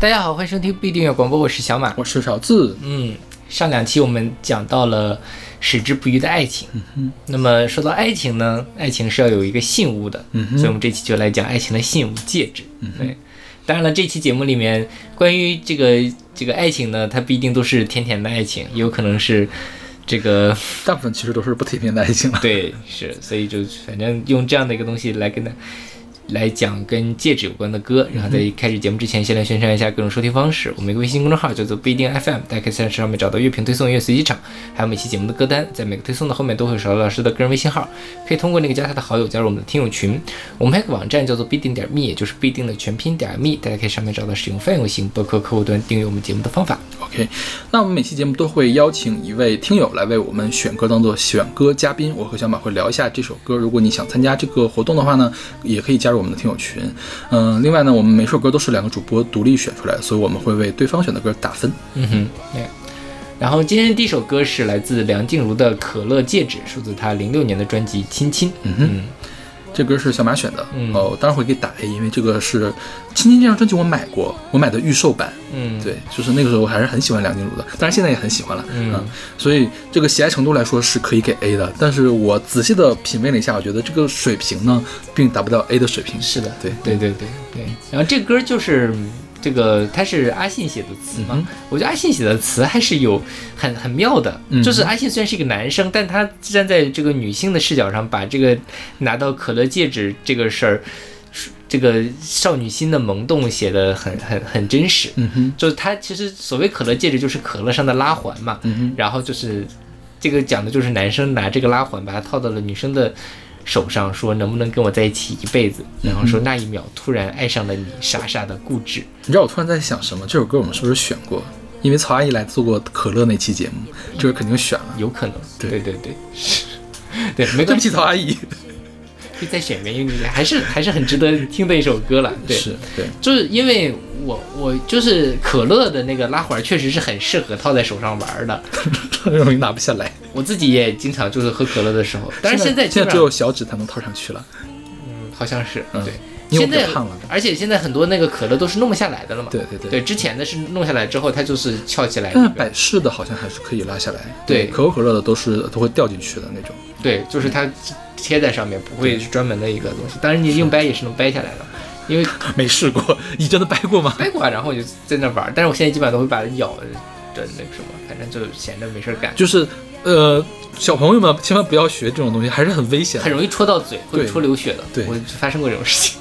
大家好，欢迎收听不一定有广播，我是小马。我是小字，嗯，上两期我们讲到了矢志不渝的爱情。嗯哼，那么说到爱情呢，爱情是要有一个信物的，嗯所以我们这期就来讲爱情的信物戒指。嗯对，当然了，这期节目里面关于这个这个爱情呢，它不一定都是甜甜的爱情，也有可能是这个大部分其实都是不甜甜的爱情了。对是，所以就反正用这样的一个东西来跟他。来讲跟戒指有关的歌，然后在开始节目之前，先来宣传一下各种收听方式。我们一个微信公众号叫做不一定 FM，大家可以在上面找到乐评推送、音乐随机场，还有每期节目的歌单。在每个推送的后面都会有小老师的个人微信号，可以通过那个加他的好友加入我们的听友群。我们还有个网站叫做不一定点 me，也就是不一定的全拼点 me，大家可以上面找到使用泛用型博客客户端订阅我们节目的方法。OK，那我们每期节目都会邀请一位听友来为我们选歌，当做选歌嘉宾。我和小马会聊一下这首歌。如果你想参加这个活动的话呢，也可以加入我们的听友群。嗯、另外呢，我们每首歌都是两个主播独立选出来的，所以我们会为对方选的歌打分。嗯哼，对。然后今天的第一首歌是来自梁静茹的《可乐戒指》，出自她零六年的专辑《亲亲》。嗯哼嗯这歌是小马选的，嗯哦，当然会给打 A，因为这个是《亲亲》这张专辑我买过，我买的预售版。嗯，对，就是那个时候还是很喜欢梁静茹的，当然现在也很喜欢了，嗯所以这个喜爱程度来说是可以给 A 的，但是我仔细的品味了一下，我觉得这个水平呢，并达不到 A 的水平。是的，对对对对对。然后这歌就是这个，他是阿信写的词嘛？嗯我觉得阿信写的词还是有很很妙的。嗯就是阿信虽然是一个男生，但他站在这个女性的视角上，把这个拿到可乐戒指这个事儿，这个少女心的萌动写的很很很真实。嗯哼，就是他其实所谓可乐戒指，就是可乐上的拉环嘛。嗯哼，然后就是这个讲的就是男生拿这个拉环把它套到了女生的手上，说能不能跟我在一起一辈子？然后说那一秒突然爱上了你，傻傻的固执。你知道我突然在想什么？这首歌我们是不是选过？因为曹阿姨来做过可乐那期节目，这个肯定选了。有可能，对对对对，对，没对不起，关系，曹阿姨。可以再选一遍，因为还是还是很值得听的一首歌了。对，是对，就是因为我我就是可乐的那个拉环，确实是很适合套在手上玩的。很容易拿不下来。我自己也经常就是喝可乐的时候，但是现在基现在只有小指才能套上去了。嗯好像是嗯对。现在了。而且现在很多那个可乐都是弄不下来的了嘛。对对对。对，之前的是弄下来之后，它就是翘起来。百事的好像还是可以拉下来。对可口可乐的都是都会掉进去的那种。对，就是它贴在上面，不会是专门的一个东西。当然，你硬掰也是能掰下来的，因为 没试过，你真的掰过吗？掰过啊，然后我就在那玩。但是我现在基本上都会把它咬的那个什么，反正就闲着没事儿干，就是呃，小朋友们千万不要学这种东西，还是很危险。很容易戳到嘴，会戳流血的。对我发生过这种事情，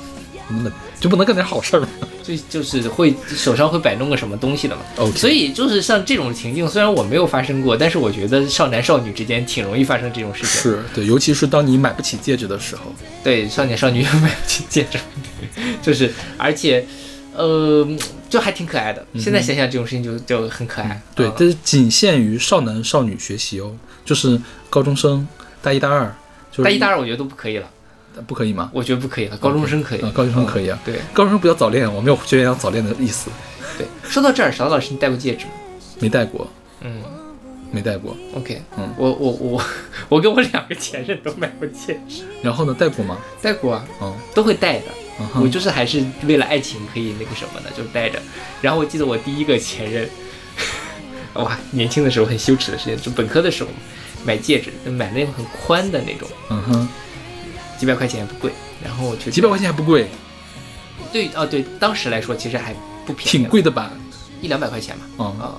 那就不能干点好事儿吗 就就是会手上会摆弄个什么东西的嘛。？OK，所以就是像这种情境，虽然我没有发生过，但是我觉得少男少女之间挺容易发生这种事情。是对，尤其是当你买不起戒指的时候，对，少年少女买不起戒指，就是而且，呃，就还挺可爱的。现在想想这种事情就就很可爱。嗯对，嗯但是仅限于少男少女学习哦，就是高中生大一大二，就是大一大二我觉得都不可以了，不可以吗？我觉得不可以了，高中生可以。啊，高中生可以啊，对高中生不要早恋，我没有学员要早恋的意思，对，说到这儿，勺老师，你戴过戒指吗？没戴过，嗯没戴过。，OK，嗯我我我 我跟我两个前任都买过戒指，然后呢，戴过吗？戴过啊，嗯，都会戴的。嗯，我就是还是为了爱情可以那个什么的，就戴着。然后我记得我第一个前任，哇，年轻的时候很羞耻的事情，就本科的时候买戒指，就买那种很宽的那种，嗯哼，几百块钱也不贵。然后我觉得几百块钱还不贵，对哦对，当时来说其实还不便宜，挺，贵的吧？一两百块钱嘛嗯，啊。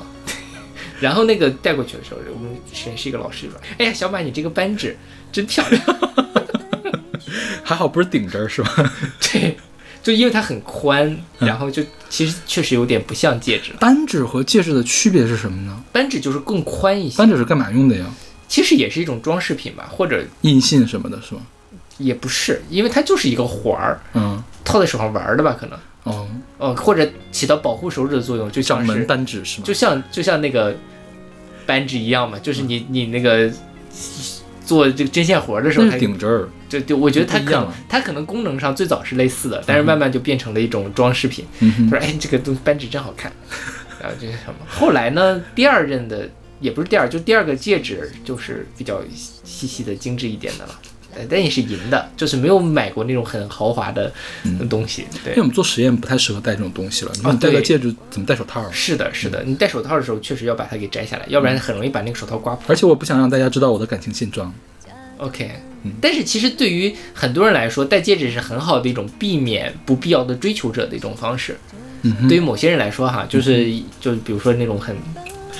然后那个带过去的时候，我们实验室一个老师说：“哎呀，小马，你这个扳指真漂亮。还好不是顶针儿是吧？” 对，就因为它很宽，嗯然后就其实确实有点不像戒指了。扳指和戒指的区别是什么呢？扳指就是更宽一些，扳指是干嘛用的呀？其实也是一种装饰品吧，或者印信什么的是吗？也不是，因为它就是一个环儿，嗯，套在手上玩的吧，可能，哦，呃，或者起到保护手指的作用，就像门扳指是吗？就像就像那个扳指一样嘛，就是你你那个做这个针线活儿的时候，顶针儿，就就我觉得它可能它可能功能上最早是类似的，但是慢慢就变成了一种装饰品。嗯哼，他说：“哎，这个东扳指真好看。”然后这是什么？后来呢，第二任的也不是第二，就第二个戒指就是比较细细的、精致一点的了。呃但也是银的，就是没有买过那种很豪华的东西。对因为我，们做实验不太适合戴这种东西了。你戴个戒指怎么戴手套啊？是的，是的，你戴手套的时候确实要把它给摘下来，要不然很容易把那个手套刮破。而且我不想让大家知道我的感情现状。OK，但是其实对于很多人来说，戴戒指是很好的一种避免不必要的追求者的一种方式。嗯对于某些人来说，哈，就是就比如说那种很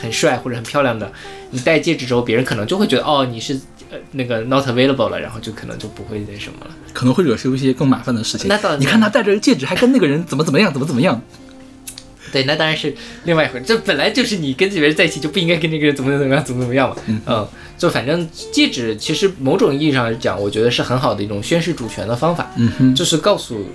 很帅或者很漂亮的，你戴戒指之后，别人可能就会觉得哦，你是呃那个 not available 了，然后就可能就不会那什么了。可能会惹出一些更麻烦的事情。那倒你看他戴着戒指，还跟那个人怎么怎么样，怎么怎么样。对，那当然是另外一回事。这本来就是你跟这个人在一起就不应该跟那个人怎么怎么样，怎么怎么样嘛。嗯就反正戒指其实某种意义上来讲，我觉得是很好的一种宣示主权的方法，嗯哼，就是告诉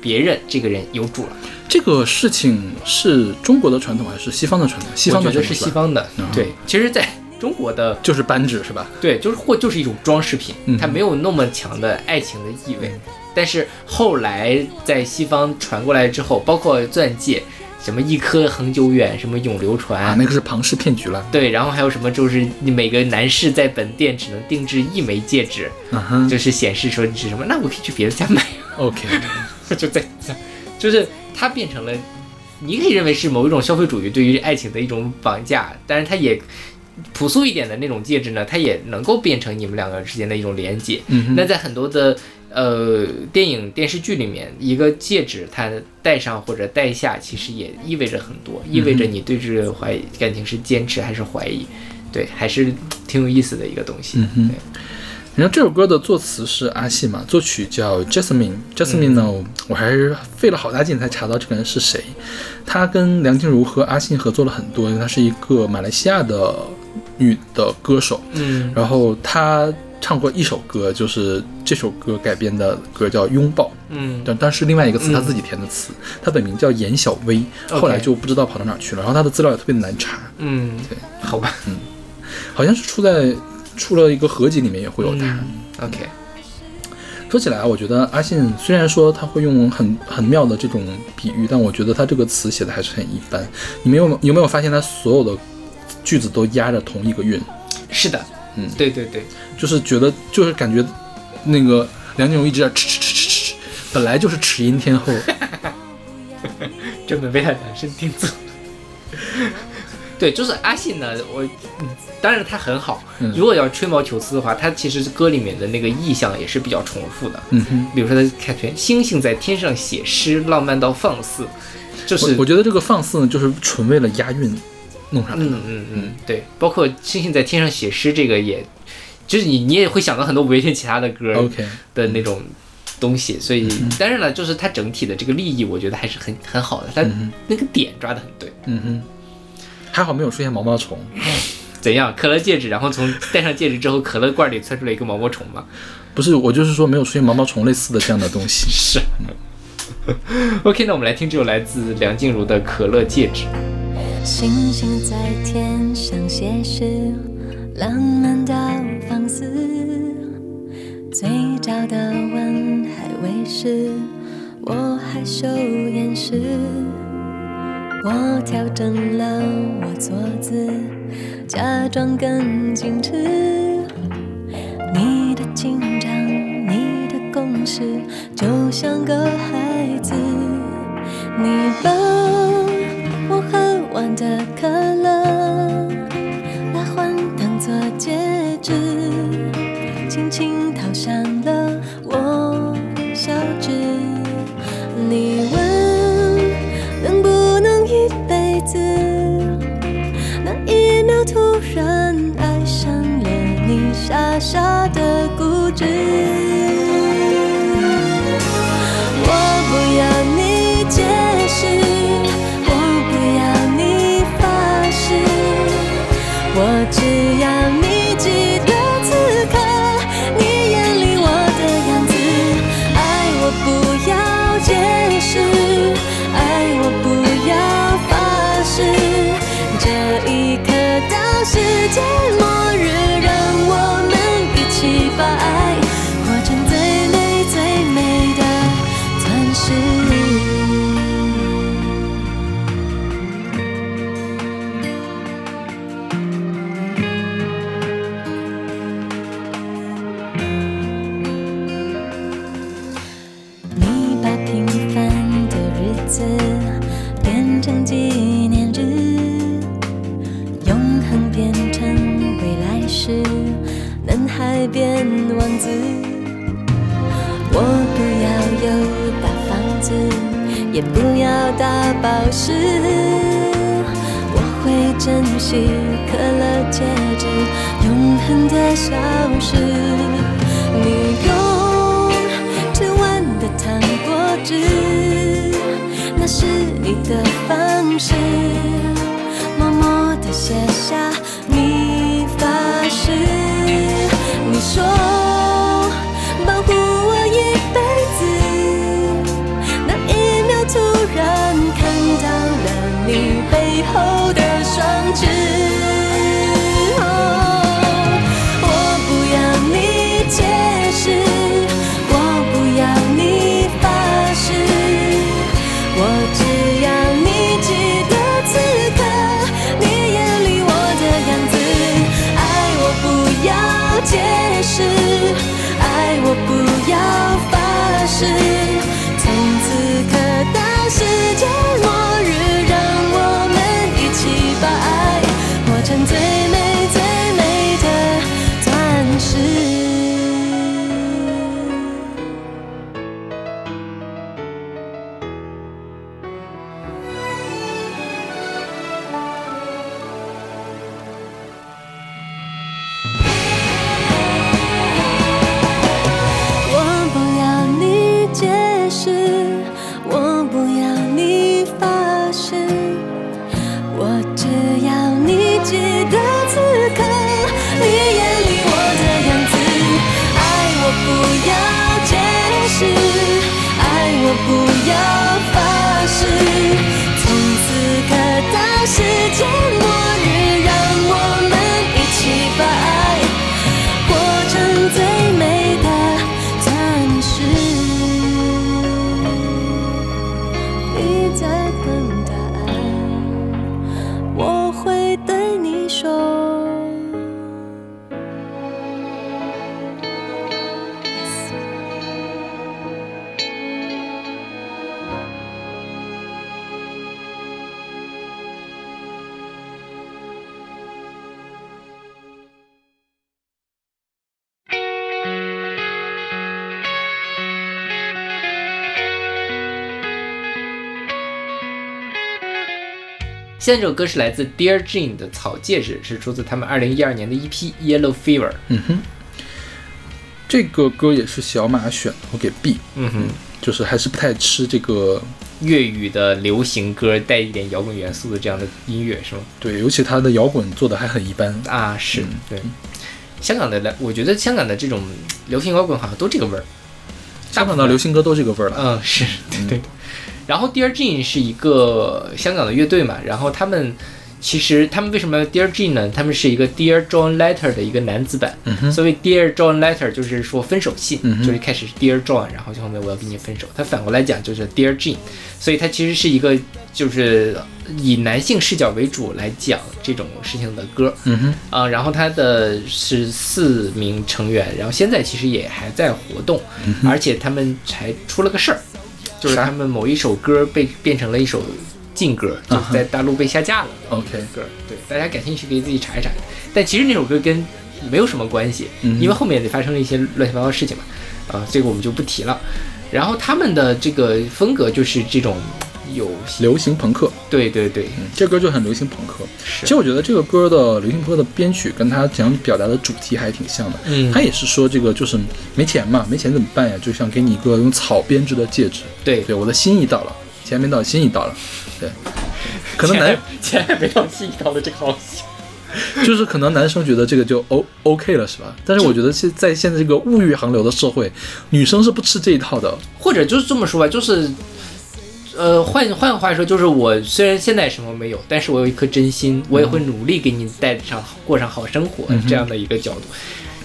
别人这个人有主了。这个事情是中国的传统还是西方的传统？西方觉得传统吧是西方的嗯，对，其实在中国的就是扳指是吧？对，就是或就是一种装饰品嗯，它没有那么强的爱情的意味。但是后来在西方传过来之后，包括钻戒，什么一颗恒久远，什么永流传，啊，那个是庞氏骗局了。对，然后还有什么就是你每个男士在本店只能定制一枚戒指，嗯就是显示说你是什么，那我可以去别的家买，，OK，就在就是它变成了，你可以认为是某一种消费主义对于爱情的一种绑架，但是它也朴素一点的那种戒指呢，它也能够变成你们两个之间的一种连接。嗯那在很多的呃电影电视剧里面，一个戒指它戴上或者戴下，其实也意味着很多，意味着你对这个怀感情是坚持还是怀疑，对，还是挺有意思的一个东西。嗯然后这首歌的作词是阿信嘛，作曲叫 Jasmine。Jasmine 呢，嗯我还是费了好大劲才查到这个人是谁。他跟梁静茹和阿信合作了很多，因为他是一个马来西亚的女的歌手。嗯然后她唱过一首歌，就是这首歌改编的歌叫《拥抱》，嗯但但是另外一个词嗯她自己填的词。她本名叫严小薇，后来就不知道跑到哪去了。然后她的资料也特别难查，嗯，对，好吧。嗯好像是出在出了一个合集里面也会有她。嗯 OK，说起来啊，我觉得阿信虽然说他会用很很妙的这种比喻，但我觉得他这个词写的还是很一般。你们有有没有发现他所有的句子都押着同一个韵？是的，嗯对对对，就是觉得就是感觉那个梁静茹一直在吃吃吃吃吃，本来就是齿音天后。专门为他量身定做。对，就是阿信呢，我嗯当然他很好。嗯如果要吹毛求疵的话，他其实歌里面的那个意象也是比较重复的。嗯哼，比如说他开篇“星星在天上写诗，浪漫到放肆”，就是我我觉得这个放肆呢，就是纯为了押韵弄上来的。嗯嗯嗯，对，包括“星星在天上写诗”这个也，就是你你也会想到很多五月天其他的歌的那种东西，所以嗯当然了，就是它整体的这个立意，我觉得还是很很好的，它嗯那个点抓的很对。嗯哼，还好没有出现毛毛虫。怎样？可乐戒指，然后从戴上戒指之后，可乐罐里窜出来一个毛毛虫吗？不是，我就是说没有出现毛毛虫类似的这样的东西。是。OK，那我们来听这首来自梁静茹的《可乐戒指》。星星在天上写诗，浪漫到放肆。嘴角的吻还未湿，我害羞掩饰。我调整了我坐姿，假装更矜持。你的紧张，你的攻势，就像个孩子。你把喝完的可乐拿换当作戒指，轻轻套上了我小指。你问能不能一辈子？那一秒突然爱上了你，傻傻的固执。恨的消失。你用吃完的糖果汁，那是你的方式，默默地写下你发誓。你说保护我一辈子。那一秒突然看到了你背后的双翅。发现在这首歌是来自 Dear Jane 的《草戒指》，是出自他们二零一二年的 EP《Yellow Fever》。嗯哼这个歌也是小马选的，我给 B，嗯哼，就是还是不太吃这个，粤语的流行歌带一点摇滚元素的这样的音乐是吗？对，尤其他的摇滚做的还很一般。啊，是对。香港的来，我觉得香港的这种流行摇滚好像都这个味儿。香港的流行歌都这个味儿了。嗯，是对对。然后 Dear Jane 是一个香港的乐队嘛，然后他们其实他们为什么要 Dear Jane 呢？他们是一个 Dear John Letter 的一个男子版。嗯哼所谓 Dear John Letter 就是说分手信，嗯就是一开始是 Dear John，然后就后面我要跟你分手。他反过来讲就是 Dear Jane，所以它其实是一个就是以男性视角为主来讲这种事情的歌。嗯哼，啊、然后他的是四名成员，然后现在其实也还在活动，而且他们才出了个事儿，就是他们某一首歌被变成了一首禁歌，就是在大陆被下架了。OK，歌，对，大家感兴趣可以自己查一查。但其实那首歌跟没有什么关系，嗯因为后面也发生了一些乱七八糟的事情嘛，啊、这个我们就不提了。然后他们的这个风格就是这种有，流行朋克，对对对，嗯，这歌就很流行朋克。是其实我觉得这个歌的流行朋克的编曲跟他想表达的主题还挺像的。嗯他也是说这个就是没钱嘛，没钱怎么办呀？就想给你一个用草编织的戒指。对，对，我的心意到了，钱没到，心意到了。对，可能男钱还没到心意到了这个好戏。就是可能男生觉得这个就 O OK 了，是吧？但是我觉得现在现在这个物欲横流的社会，女生是不吃这一套的。或者就是这么说吧，就是，呃，换换话说，就是我虽然现在什么没有，但是我有一颗真心，我也会努力给你带上过上好生活、嗯这样的一个角度。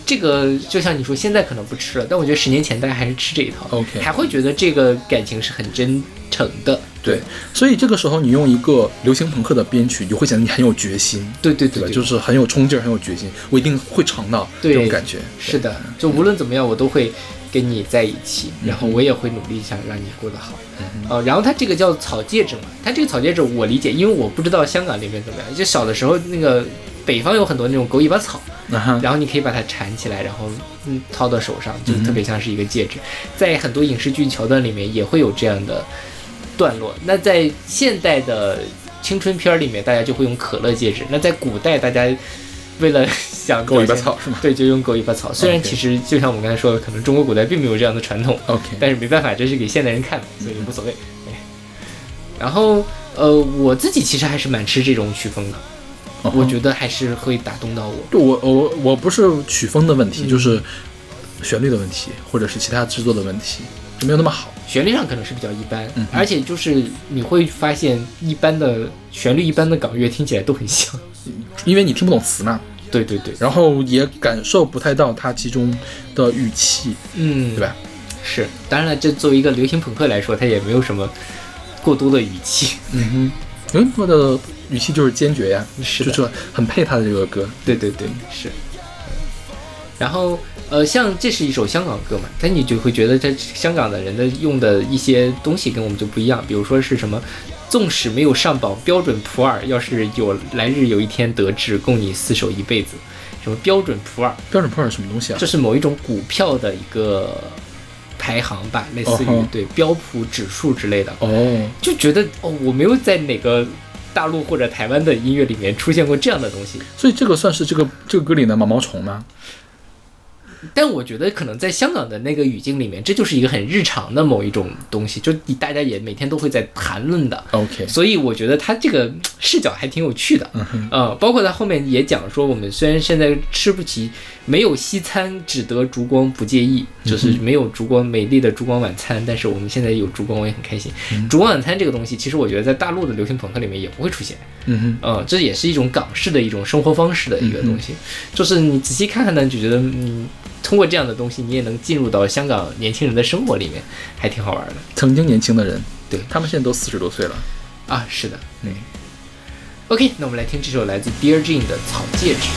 这个就像你说，现在可能不吃了，但我觉得十年前大家还是吃这一套 OK 还会觉得这个感情是很真诚的。对，所以这个时候你用一个流行朋克的编曲，你就会显得你很有决心，对？对对对对，就是很有冲劲儿，很有决心，我一定会尝到这种感觉。是的，就无论怎么样，我都会跟你在一起，嗯然后我也会努力想让你过得好。呃，然后它这个叫草戒指嘛，它这个草戒指我理解，因为我不知道香港那边怎么样，就小的时候那个北方有很多那种狗尾巴草，然后你可以把它缠起来，然后嗯套到手上，就特别像是一个戒指。在很多影视剧桥段里面也会有这样的段落。那在现代的青春片儿里面大家就会用可乐戒指，那在古代大家为了想狗尾巴草是吗对，就用狗尾巴草。虽然其实就像我们刚才说的，可能中国古代并没有这样的传统，？OK，但是没办法，这是给现代人看的，所以无所谓。对然后呃，我自己其实还是蛮吃这种曲风的，我觉得还是会打动到我。就我我我不是曲风的问题，嗯就是旋律的问题，或者是其他制作的问题，就没有那么好。旋律上可能是比较一般，嗯而且就是你会发现，一般的旋律一般的港乐听起来都很像。因为你听不懂词嘛，对对对，然后也感受不太到它其中的语气，嗯，对吧？是，当然了，这作为一个流行朋克来说，它也没有什么过多的语气。嗯哼，流行的语气就是坚决呀，是就是很配他的这个歌。对对对，是。然后呃，像这是一首香港歌嘛，但你就会觉得这香港的人的用的一些东西跟我们就不一样，比如说是什么。纵使没有上榜标准普尔，要是有来日有一天得志，供你厮守一辈子。什么标准普尔？标准普尔是什么东西啊这？是某一种股票的一个排行吧，类似于、对标普指数之类的。哦，就觉得哦，我没有在哪个大陆或者台湾的音乐里面出现过这样的东西。所以这个算是这个这个歌里的毛毛虫吗？但我觉得可能在香港的那个语境里面，这就是一个很日常的某一种东西，就大家也每天都会在谈论的。OK，所以我觉得他这个嗯视角还挺有趣的，嗯，呃，包括他后面也讲说，我们虽然现在吃不起，没有西餐，只得烛光不介意，就是没有烛光美丽的烛光晚餐，但是我们现在有烛光，我也很开心。烛光晚餐这个东西，其实我觉得在大陆的流行朋克里面也不会出现，嗯这也是一种港式的一种生活方式的一个东西，就是你仔细看看呢，就觉得嗯，通过这样的东西，你也能进入到香港年轻人的生活里面，还挺好玩的曾经年轻的人，对他们现在都四十多岁了。啊。是的，嗯。OK，那我们来听这首来自 Dear Jane 的《草戒指》。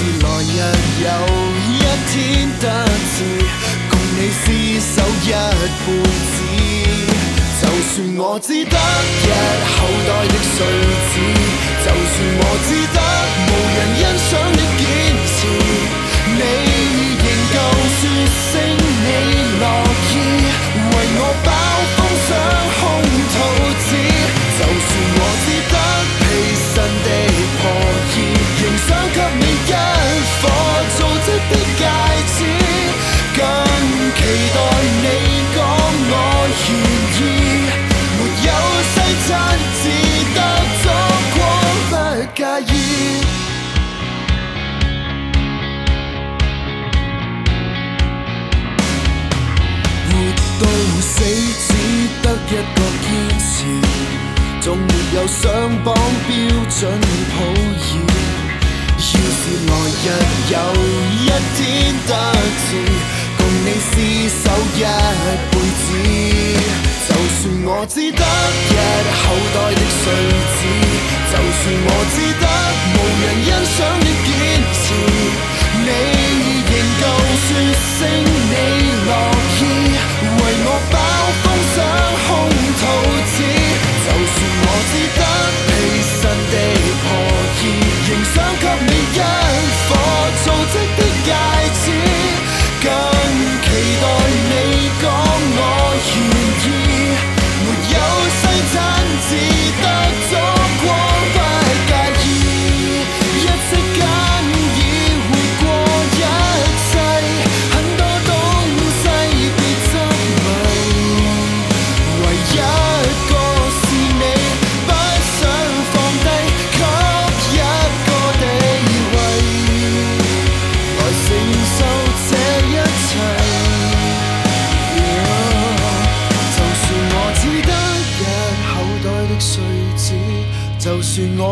來日有一天得志，共你厮守一輩子。就算我只得一口袋的碎紙，就算我只得無人欣賞的堅持，你仍舊說聲你樂意為我爆風上空肚子。就算我只得真的破衣，仍想給你一顆造織的戒指，更期待你講我。願意，沒有西餐只得燭光，不介意。活到死只得一個堅持，仲没有上榜标准普爾。要是来日有一天得志，共你厮守一辈子。就算我只得一口袋的碎纸，就算我只得无人欣赏的坚持，你仍旧说声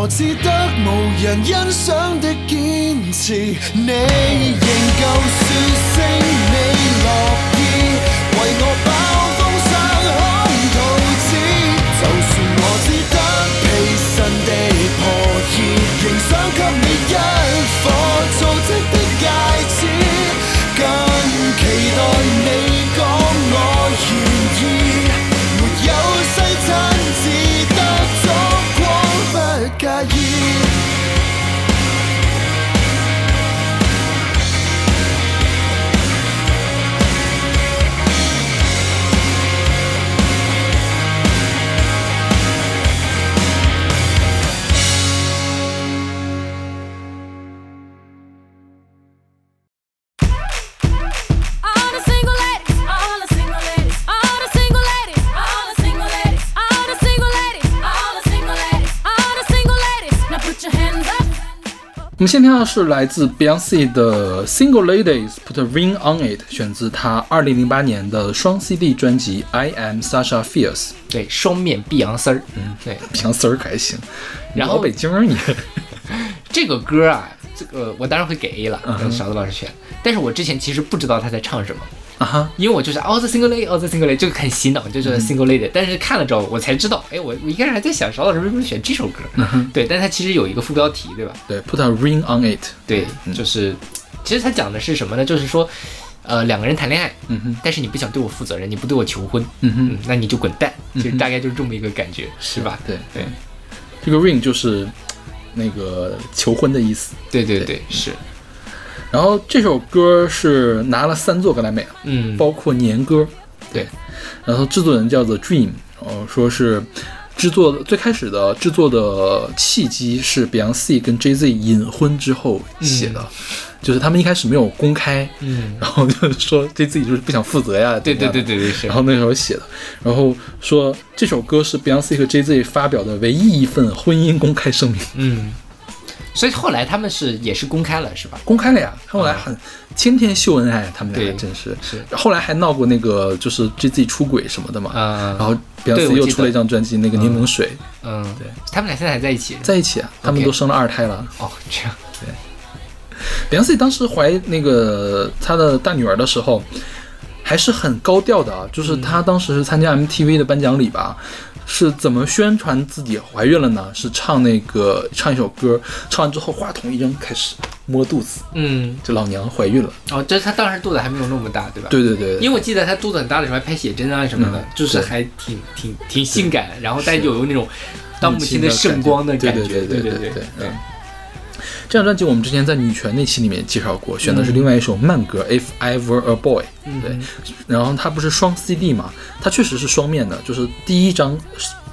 只得无人欣赏的坚持，你仍旧说声你乐意为我我们先听到是来自 Beyonce 的《Single Ladies Put a Ring on It》，选自她2008年的双 CD 专辑《I Am Sasha Fierce》。对，双面碧昂丝儿，嗯，对，碧昂丝儿可还行，然后老北京儿你，这个歌啊，这个我当然会给 A 了，嗯哼。让勺子老师选。但是我之前其实不知道他在唱什么，啊哈，因为我就是哦，这 single lady，哦，这 single lady 就很洗脑，就是嗯 single lady。但是看了之后，我才知道，哎，我我一开始还在想，邵老师为什么选这首歌？嗯对，但它其实有一个副标题，对吧？对，Put a Ring on It，对，嗯就是其实它讲的是什么呢？就是说，呃，两个人谈恋爱，嗯哼，但是你不想对我负责任，你不对我求婚，嗯哼，嗯，那你就滚蛋，其实嗯哼大概就是这么一个感觉，是吧？对对这个 Ring 就是那个求婚的意思。对对对，是，然后这首歌是拿了三座格莱美，嗯，包括年歌。对，然后制作人叫做 Dream，然后说是制作的最开始的制作的契机是 Beyonce 跟 Jay Z 隐婚之后写的，就是他们一开始没有公开，嗯，然后就是说对自己就是不想负责呀，对对对对对然，后那时候写的，然后说这首歌是 Beyonce 和 Jay Z 发表的唯一一份婚姻公开声明，嗯，所以后来他们是也是公开了，是吧？公开了呀，后来很天天秀恩爱，他们俩对真是，是。后来还闹过那个就是 Jay Z 出轨什么的嘛，嗯，然后对 Beyonce 又出了一张专辑，那个柠檬水，嗯，对，他们俩现在还在一起，在一起啊，他们都生了二胎了。哦，这样，Beyonce 当时怀那个她的大女儿的时候，还是很高调的啊，就是她当时是参加 MTV 的颁奖礼吧。是怎么宣传自己怀孕了呢？是唱那个唱一首歌，唱完之后话筒一扔，开始摸肚子，嗯，这老娘怀孕了。哦，这她当时肚子还没有那么大，对吧？。对对对，因为我记得她肚子很大的时候还拍写真啊什么的，嗯就是还挺挺挺性感，然后但又有那种当母亲的圣光的感觉，对对对对对对嗯。这张专辑我们之前在女权那期里面介绍过，选的是另外一首慢歌《If I Were a Boy》。嗯对，然后它不是双 CD 嘛，它确实是双面的，就是第一张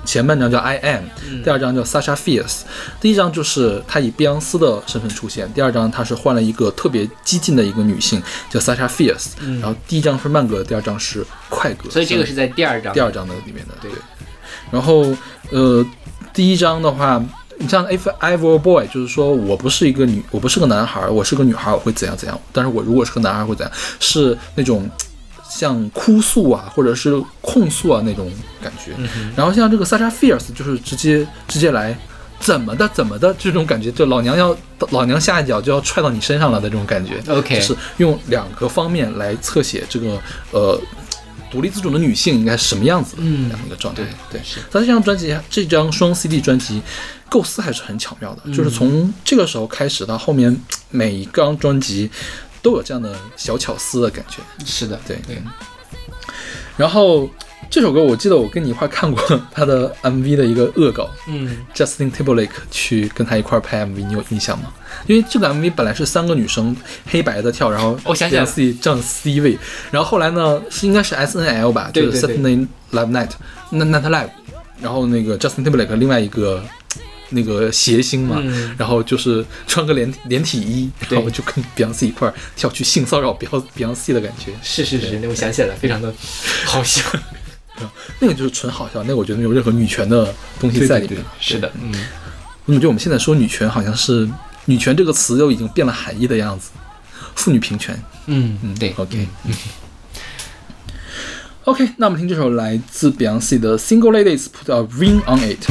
前半张叫 I Am，第二张叫 Sasha Fierce。第一张就是她以碧昂斯的身份出现，第二张她是换了一个特别激进的一个女性叫 Sasha Fierce。然后第一张是慢歌，第二张是快歌，所以这个是在第二张，第二张的里面的。对然后呃，第一张的话。你像 If I Were a Boy，就是说我不是一个女，我不是个男孩，我是个女孩，我会怎样怎样。但是我如果是个男孩会怎样？是那种像哭诉啊，或者是控诉啊那种感觉。然后像这个 Sasha Fierce，就是直接直接来怎么的怎么的这种感觉，就老娘要老娘下一脚就要踹到你身上了的这种感觉。OK 就是用两个方面来侧写这个呃独立自主的女性应该是什么样子的嗯这样一个状态。对，是这张专辑这张双 CD 专辑构思还是很巧妙的，嗯。就是从这个时候开始到后面每一张专辑都有这样的小巧思的感觉。是的，对对，然后这首歌我记得我跟你一块看过他的 MV 的一个恶搞，嗯。Justin Timberlake 去跟他一块儿拍 MV，你有印象吗？因为这个 MV 本来是三个女生黑白的跳，然后我想起来了自己占 C 位，然后后来呢是应该是 S N L 吧，就是 Saturday Live Night 那 Night Live，然后那个 Justin Timberlake 另外一个那个谐星嘛，嗯。然后就是穿个连连体衣，然后就跟 Beyonce 一块儿跳去性骚扰 Beyonce 的感觉，是是是，那我想起来了，非常的好笑，那个就是纯好笑，那个我觉得没有任何女权的东西在里面。是的，嗯，我怎么觉得我们现在说女权好像是“女权”这个词都已经变了含义的样子，妇女平权。嗯嗯，对 OK OK，那我们听这首来自 Beyonce 的《Single Ladies Put a Ring on It》。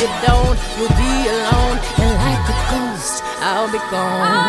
You don't, you'll be alone, and like a ghost, I'll be gone.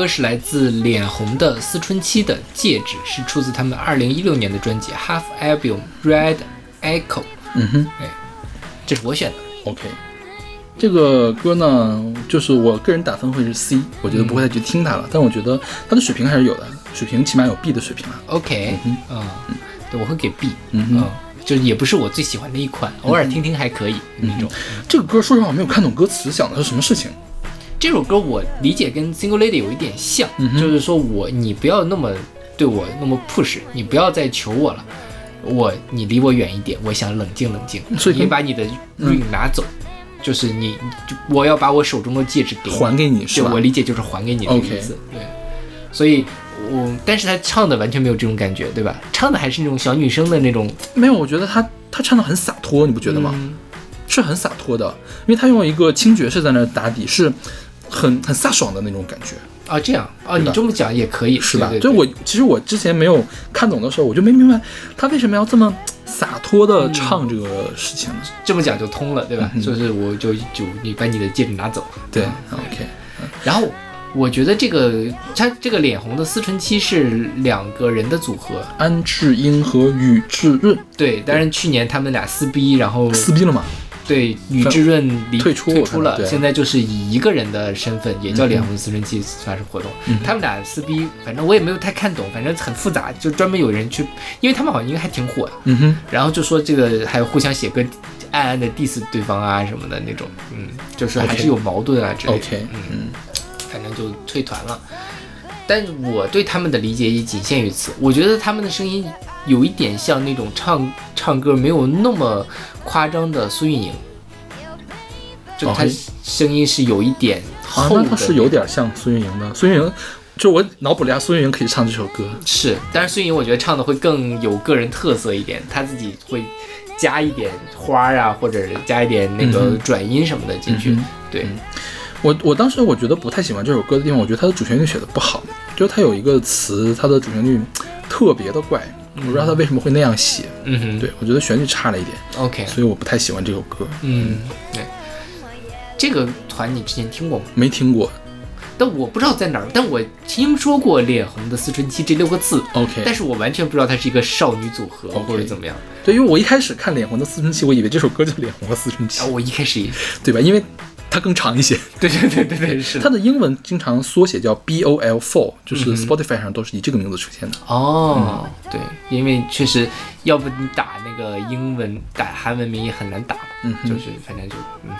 歌是来自脸红的思春期的戒指，是出自他们二零一六年的专辑《Half Album Red Echo》。嗯哼哎这是我选的。，OK。这个歌呢，就是我个人打分会是 C，我觉得不会再去听它了。但我觉得它的水平还是有的，水平起码有 B 的水平了。OK，嗯，对，我会给 B，嗯哼嗯，就也不是我最喜欢的一款，偶尔听听还可以那种。这个歌说实话我没有看懂歌词想的是什么事情。这首歌我理解跟 Single Lady 有一点像，就是说我你不要那么对我那么 push，你不要再求我了，我你离我远一点，我想冷静冷静，所以你把你的 ring 拿走，就是你就我要把我手中的戒指给还给你是吧？我理解就是还给你的意思对，所以我但是他唱的完全没有这种感觉，对吧？唱的还是那种小女生的那种，没有，我觉得他他唱的很洒脱，你不觉得吗？嗯。是很洒脱的，因为他用一个轻爵士在那儿打底，是很很飒爽的那种感觉，啊，这样啊，你这么讲也可以，是吧？就我其实我之前没有看懂的时候，我就没明白他为什么要这么洒脱的唱这个事情。这么讲就通了，对吧？就是我就就你把你的戒指拿走，对嗯，OK，然后我觉得这个他这个脸红的思春期是两个人的组合，安智英和宇智润对，但是去年他们俩撕逼，然后撕逼了嘛？对宇智润离退出退出了，现在就是以一个人的身份，也叫脸红思春期发生活动。嗯他们俩撕逼，反正我也没有太看懂，反正很复杂，就专门有人去，因为他们好像应该还挺火的，嗯哼，然后就说这个还有互相写歌，暗暗的 diss 对方啊什么的那种，嗯，就是还是有矛盾啊之类的。OK，嗯，嗯反正就退团了。但我对他们的理解也仅限于此。我觉得他们的声音有一点像那种唱唱歌没有那么夸张的苏运莹，就她声音是有一点啊，厚的。那他是有点像苏运莹的。苏运莹，就我脑补了一下，苏运莹可以唱这首歌。是，但是苏运莹我觉得唱的会更有个人特色一点，她自己会加一点花儿啊，或者加一点那个转音什么的进去。对，我我当时我觉得不太喜欢这首歌的地方，我觉得它的主旋律写的不好，就是它有一个词，它的主旋律特别的怪，我不知道他为什么会那样写。嗯哼，对我觉得旋律差了一点，，OK，所以我不太喜欢这首歌。嗯，对。这个团你之前听过吗？没听过但我不知道在哪儿，但我听说过“脸红的思春期”这六个字，，OK，但是我完全不知道它是一个少女组合或者怎么样。对，因为我一开始看《脸红的思春期》，我以为这首歌叫《脸红的思春期啊，》，我一开始也对吧？因为它更长一些。对对对对对，是的它的英文经常缩写叫 B O L Four，就是嗯 Spotify 上都是以这个名字出现的。哦，对，因为确实，要不你打那个英文打韩文名也很难打，嗯就是反正就嗯，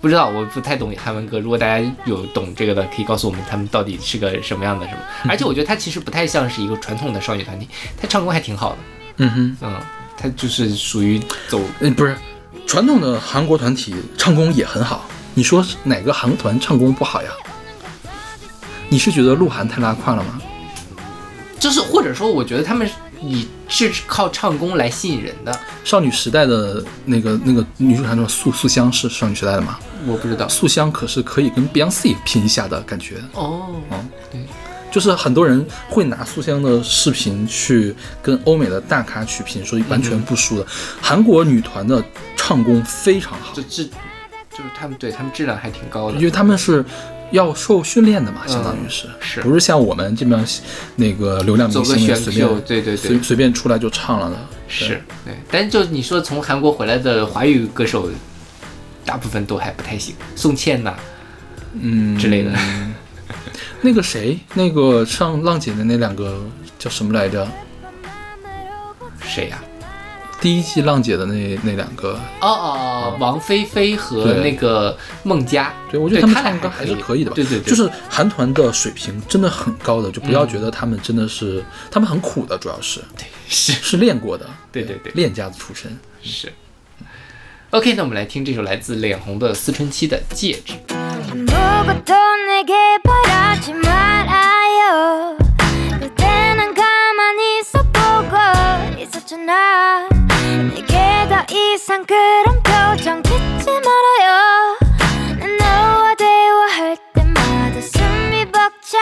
不知道，我不太懂韩文歌。如果大家有懂这个的，可以告诉我们他们到底是个什么样的，什么？而且我觉得他其实不太像是一个传统的少女团体，他唱功还挺好的，嗯哼，嗯，他就是属于走嗯，不是，传统的韩国团体唱功也很好。你说哪个韩团唱功不好呀？你是觉得鹿晗太拉胯了吗？就是或者说，我觉得他们以是靠唱功来吸引人的，少女时代的那个那个女主唱叫素素香是少女时代的吗？我不知道素香可是可以跟 Beyonce 拼一下的感觉。哦，就是很多人会拿素香的视频去跟欧美的大咖去拼，说完全不输的。韩国女团的唱功非常好就，质就是他们对他们质量还挺高的因，为他们是要受训练的嘛，相当于是，是不是像我们这边那个流量明星随，便对对对随，随便出来就唱了的？是对。但就你说从韩国回来的华语歌手，大部分都还不太行，宋茜呐嗯之类的。那个谁，那个上浪姐的那两个叫什么来着？谁呀、第一季浪姐的那那两个，哦哦哦，王菲菲和对那个孟佳，对我觉得他们他俩唱歌还是可以的吧？对对对，就是韩团的水平真的很高的，就不要觉得他们真的是，他们很苦的，主要是是是练过的，对对对练家子出身。是。OK，那我们来听这首来自脸红的思春期的《戒指》。 아무것도 내게 바라지 말아요 그때는 가만히 있어보고 있었잖아 내게 더 이상 그런 표정 짓지 말아요. 난 너와 대화할 때마다 숨이 벅차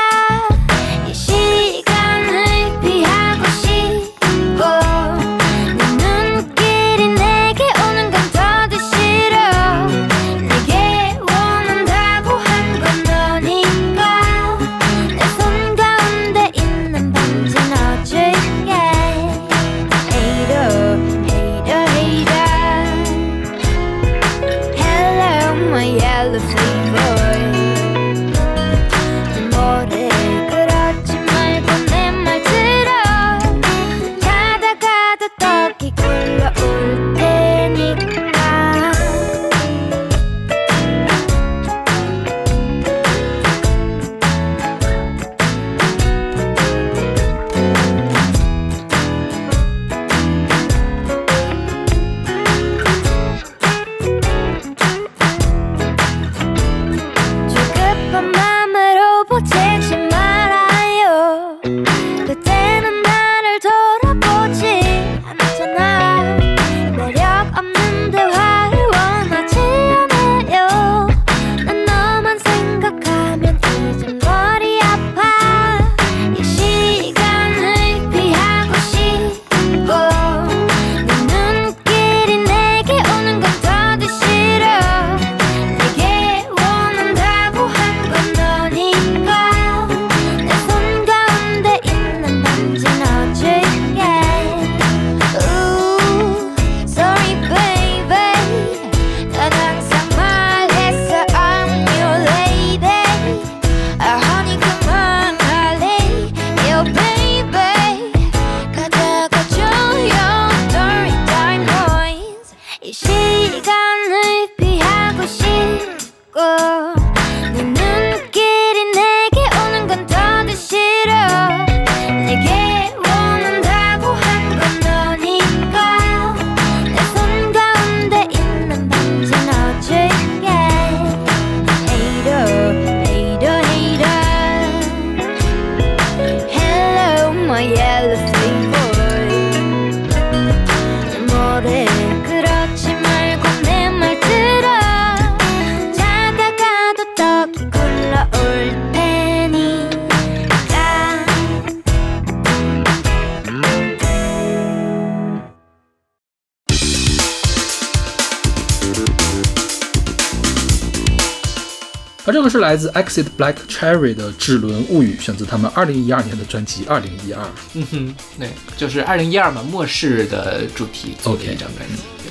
而这个是来自 Exit Black Cherry 的《齿轮物语》，选自他们二零一二年的专辑《二零一二》。嗯哼，对，就是二零一二嘛，末世的主题做的 OK 一张专辑。对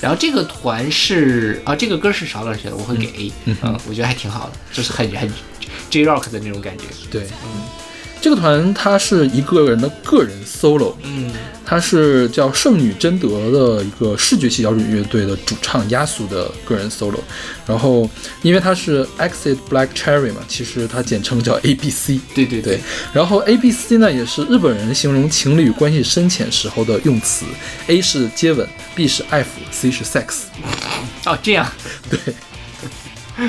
然后这个团是啊，这个歌是邵老师选的，我会给 A，嗯嗯，我觉得还挺好的，就是很很 J Rock 的那种感觉。对，嗯，这个团它是一个人的个人 solo，嗯他是叫圣女贞德的一个视觉系摇滚乐队的主唱亚苏的个人 solo，然后因为他是 Exit Black Cherry 嘛，其实它简称叫 A B C。对对对，然后 A B C 呢，也是日本人形容情侣关系深浅时候的用词。A 是接吻，B 是爱抚，C 是 sex。哦，这样对，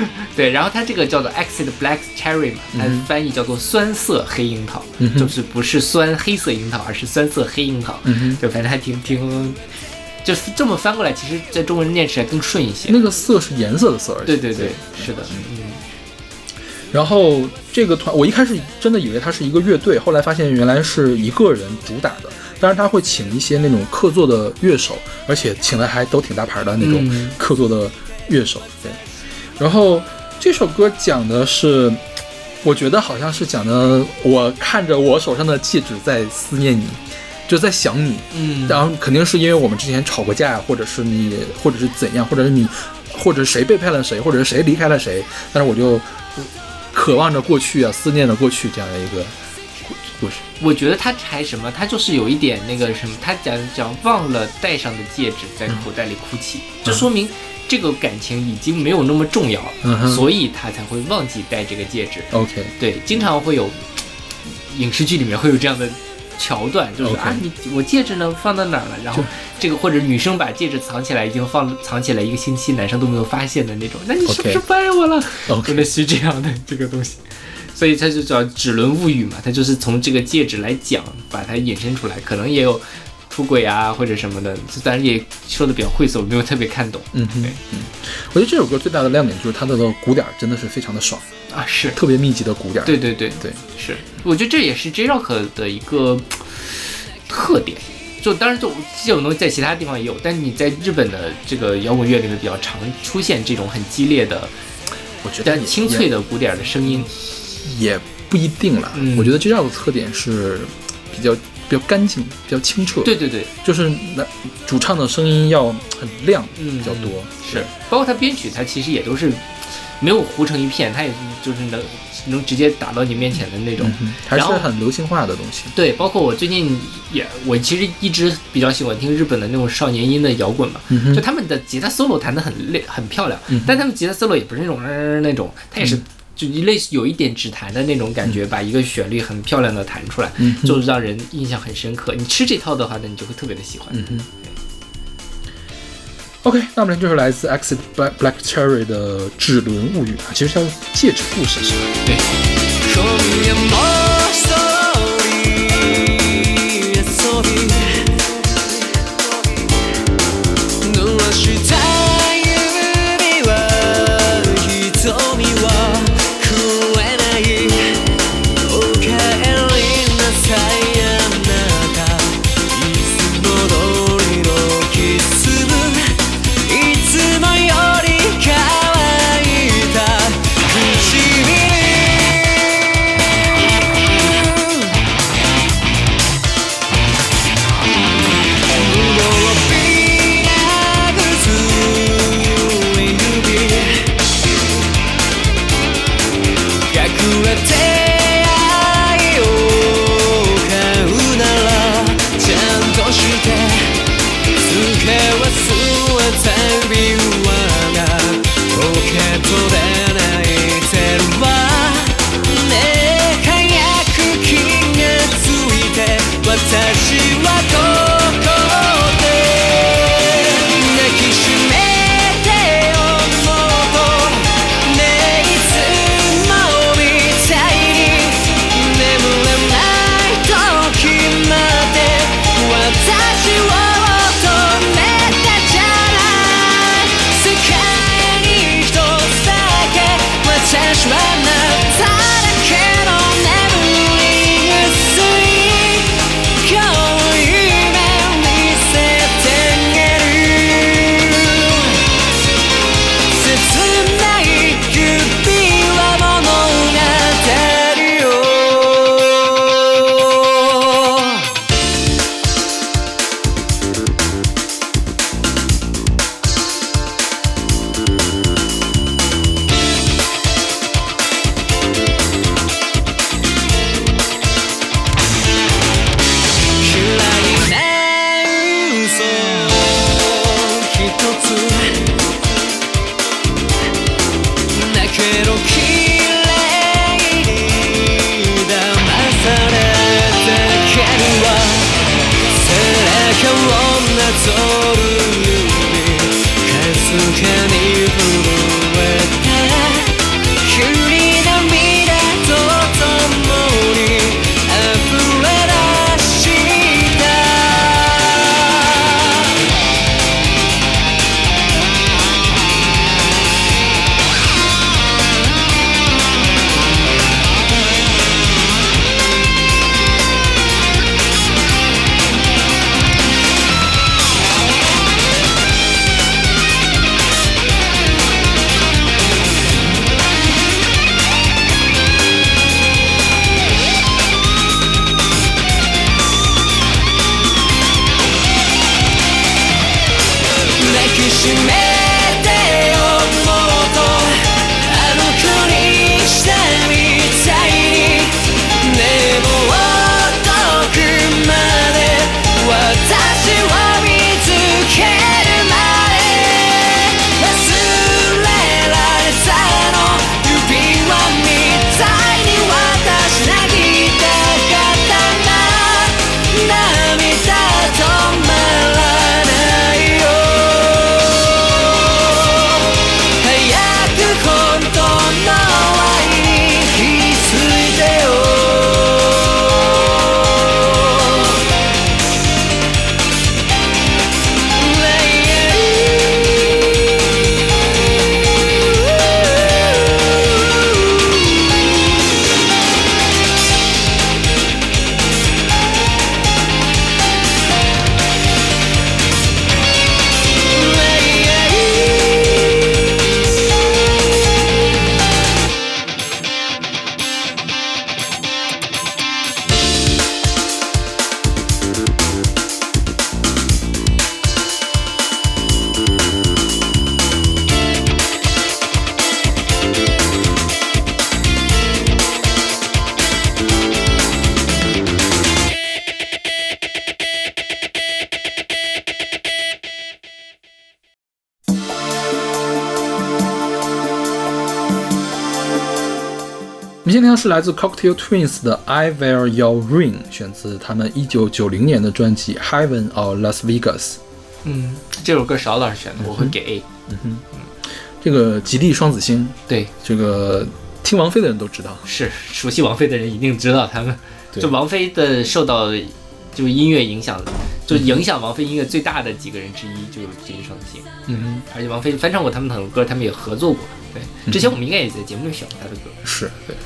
对，然后它这个叫做 Exit Black Cherry 嘛，它的翻译叫做酸涩黑樱桃，嗯就是不是酸黑色樱桃，而是酸涩黑樱桃。嗯，就反正还挺挺，就是这么翻过来，其实在中文念起来更顺一些。那个色是颜色的色，对对对，是的，嗯，然后这个团，我一开始真的以为它是一个乐队，后来发现原来是一个人主打的。当然他会请一些那种客座的乐手，而且请的还都挺大牌的那种嗯客座的乐手。对，然后这首歌讲的是，我觉得好像是讲的我看着我手上的戒指在思念你，就在想你。嗯然后肯定是因为我们之前吵过架，或者是你，或者是怎样，或者是你，或者是谁背叛了谁，或者是谁离开了谁，但是我就呃渴望着过去啊，思念着过去这样的一个故故事。我觉得他还什么，他就是有一点那个什么，他讲讲忘了戴上的戒指在口袋里哭泣，就说明这个感情已经没有那么重要了，所以他才会忘记戴这个戒指。OK，对，经常会有影视剧里面会有这样的桥段，就是 OK 啊，你我戒指呢放到哪儿了？然后这个或者女生把戒指藏起来，已经放藏起来一个星期，男生都没有发现的那种，那你是不是不爱我了 OK 类似于这样的这个东西。所以它就叫指轮物语嘛，它就是从这个戒指来讲，把它引申出来，可能也有出轨啊或者什么的，但是也说的比较晦涩，我没有特别看懂嗯哼对，嗯，我觉得这首歌最大的亮点就是它的鼓点儿真的是非常的爽，啊。是，特别密集的鼓点儿。对对对对，是，我觉得这也是 J Rock 的一个特点。就当然，就这种东西在其他地方也有，但你在日本的这个摇滚乐里面比较常出现这种很激烈的、我觉得但清脆的鼓点的声音。也也不一定了。嗯我觉得这样的特点是比较比较干净、比较清澈。对对对，就是那主唱的声音要很亮，嗯比较多。是，包括他编曲，他其实也都是没有糊成一片，他也就是能能直接打到你面前的那种。嗯，还是很流行化的东西。对，包括我最近也，我其实一直比较喜欢听日本的那种少年音的摇滚嘛，嗯就他们的吉他 solo 弹得很累很漂亮，嗯但他们吉他 solo 也不是那种、呃、那种，他也是就一类似有一点指弹的那种感觉，把一个旋律很漂亮的弹出来，就让人印象很深刻。你吃这套的话呢，你就会特别的喜欢。嗯哼。OK，那我们就是来自 Exit Black Black Cherry 的《指轮物语》啊，其实叫《戒指故事》是吧？对，是来自 Cocktail Twins 的《I Wear Your Ring》，选自他们一九九零年的专辑《Heaven or Las Vegas》。嗯，这首歌邵老师选的，我会给 A。这个吉利双子星，对，这个听王菲的人都知道。是熟悉王菲的人一定知道他们。就王菲的受到就音乐影响，就影响王菲音乐最大的几个人之一就是吉利双子星。嗯而且王菲翻唱过他们很多歌，他们也合作过。对，之前我们应该也在节目里选过他的歌。是对。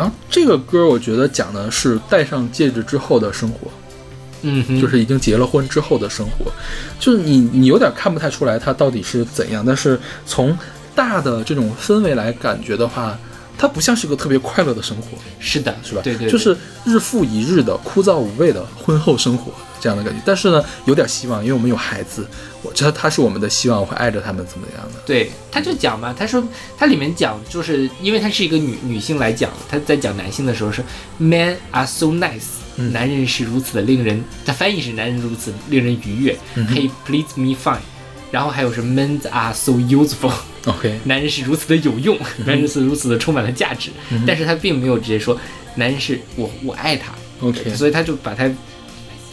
然后这个歌我觉得讲的是戴上戒指之后的生活，嗯哼，就是已经结了婚之后的生活，就是你你有点看不太出来它到底是怎样，但是从大的这种氛围来感觉的话，它不像是个特别快乐的生活，是的，是吧？对对，对。就是日复一日的枯燥无味的婚后生活这样的感觉。但是呢，有点希望，因为我们有孩子，我知道他是我们的希望，我会爱着他们怎么样的。对，他就讲嘛，他说他里面讲，就是因为他是一个女女性来讲，他在讲男性的时候是 Men are so nice，、嗯。男人是如此的令人，他翻译是男人如此令人愉悦、嗯 h e please me fine，然后还有是 Men are so useful，OK，男人是如此的有用，嗯男人是如此的充满了价值，但是他并没有直接说男人是我我爱他。OK 所以他就把他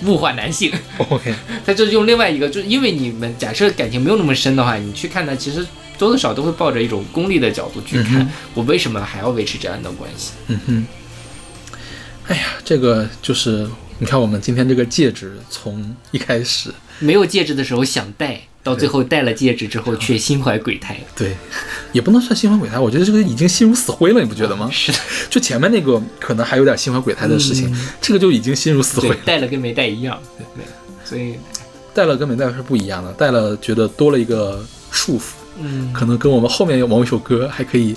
物化男性。OK，他就是用另外一个，就是因为你们假设感情没有那么深的话，你去看他，其实多多少少都会抱着一种功利的角度去看，嗯我为什么还要维持这样的关系？嗯哼，哎呀，这个就是你看我们今天这个戒指，从一开始没有戒指的时候想戴，到最后戴了戒指之后却心怀鬼胎。对，也不能算心怀鬼胎，我觉得这个已经心如死灰了，你不觉得吗？是的，就前面那个可能还有点心怀鬼胎的事情，这个就已经心如死灰了，。戴了跟没戴一样。对，所以，戴了跟没戴是不一样的，戴了觉得多了一个束缚，嗯，可能跟我们后面有某一首歌还可以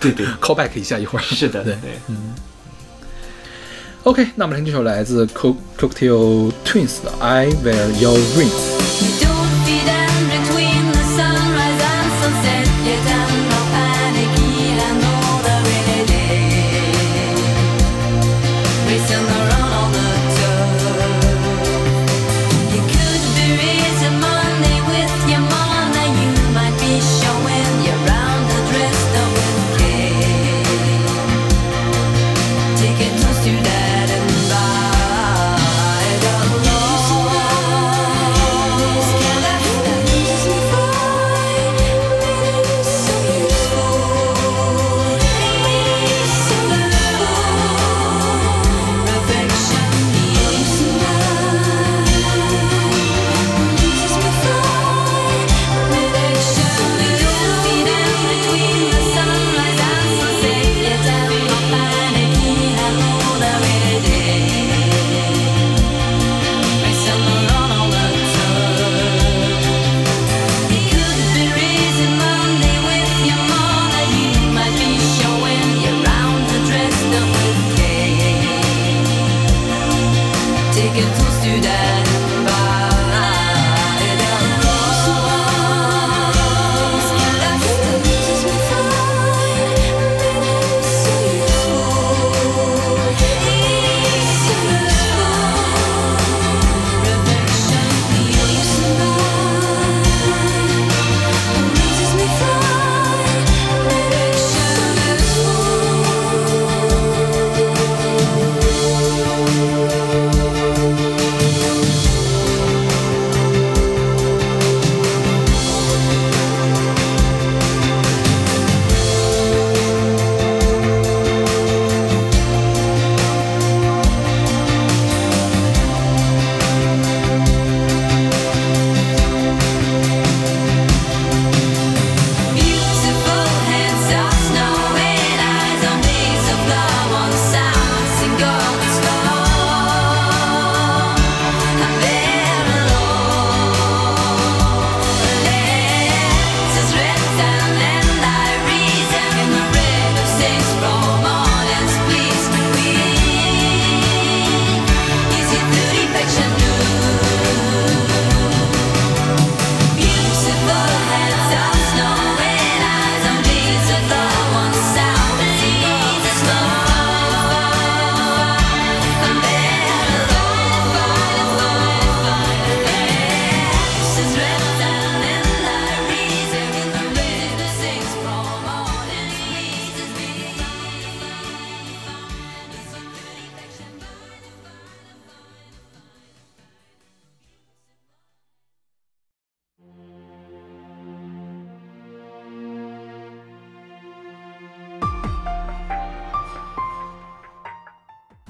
对对，call back 一下一会儿。是的，对对。嗯 OK，那我们来听这首来自 Co Cocktail Twins 的《I Wear Your Ring》。you done